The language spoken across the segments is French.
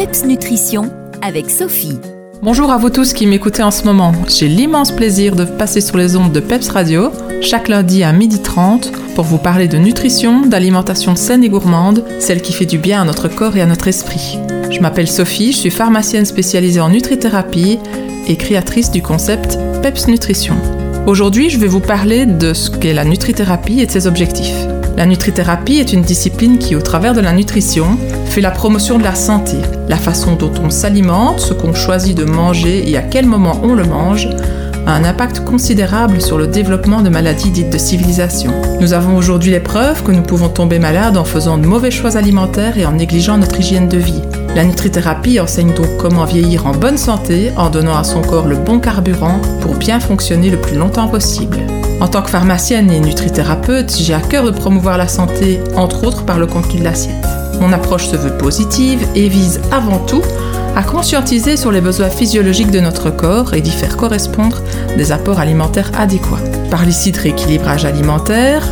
PEPS Nutrition avec Sophie. Bonjour à vous tous qui m'écoutez en ce moment. J'ai l'immense plaisir de passer sur les ondes de PEPS Radio chaque lundi à 12h30 pour vous parler de nutrition, d'alimentation saine et gourmande, celle qui fait du bien à notre corps et à notre esprit. Je m'appelle Sophie, je suis pharmacienne spécialisée en nutrithérapie et créatrice du concept PEPS Nutrition. Aujourd'hui, je vais vous parler de ce qu'est la nutrithérapie et de ses objectifs. La nutrithérapie est une discipline qui, au travers de la nutrition, fait la promotion de la santé. La façon dont on s'alimente, ce qu'on choisit de manger et à quel moment on le mange, a un impact considérable sur le développement de maladies dites de civilisation. Nous avons aujourd'hui les preuves que nous pouvons tomber malades en faisant de mauvais choix alimentaires et en négligeant notre hygiène de vie. La nutrithérapie enseigne donc comment vieillir en bonne santé en donnant à son corps le bon carburant pour bien fonctionner le plus longtemps possible. En tant que pharmacienne et nutrithérapeute, j'ai à cœur de promouvoir la santé, entre autres par le contenu de l'assiette. Mon approche se veut positive et vise avant tout à conscientiser sur les besoins physiologiques de notre corps et d'y faire correspondre des apports alimentaires adéquats. Par ici de rééquilibrage alimentaire,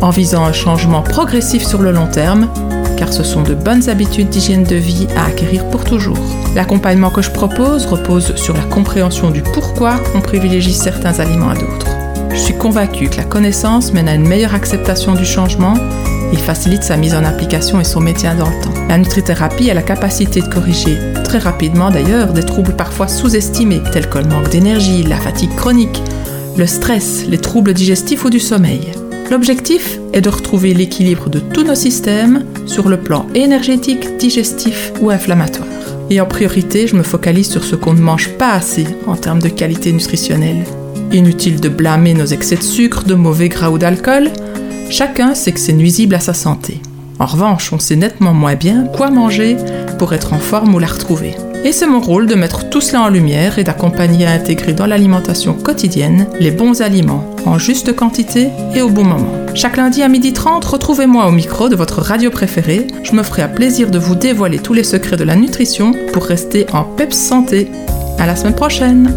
en visant un changement progressif sur le long terme, car ce sont de bonnes habitudes d'hygiène de vie à acquérir pour toujours. L'accompagnement que je propose repose sur la compréhension du pourquoi on privilégie certains aliments à d'autres. Je suis convaincue que la connaissance mène à une meilleure acceptation du changement il facilite sa mise en application et son maintien dans le temps. La nutrithérapie a la capacité de corriger très rapidement d'ailleurs des troubles parfois sous-estimés tels que le manque d'énergie, la fatigue chronique, le stress, les troubles digestifs ou du sommeil. L'objectif est de retrouver l'équilibre de tous nos systèmes sur le plan énergétique, digestif ou inflammatoire. Et en priorité, je me focalise sur ce qu'on ne mange pas assez en termes de qualité nutritionnelle. Inutile de blâmer nos excès de sucre, de mauvais gras ou d'alcool, Chacun sait que c'est nuisible à sa santé. En revanche, on sait nettement moins bien quoi manger pour être en forme ou la retrouver. Et c'est mon rôle de mettre tout cela en lumière et d'accompagner à intégrer dans l'alimentation quotidienne les bons aliments, en juste quantité et au bon moment. Chaque lundi à 12h30, retrouvez-moi au micro de votre radio préférée. Je me ferai à plaisir de vous dévoiler tous les secrets de la nutrition pour rester en PEPS santé. À la semaine prochaine!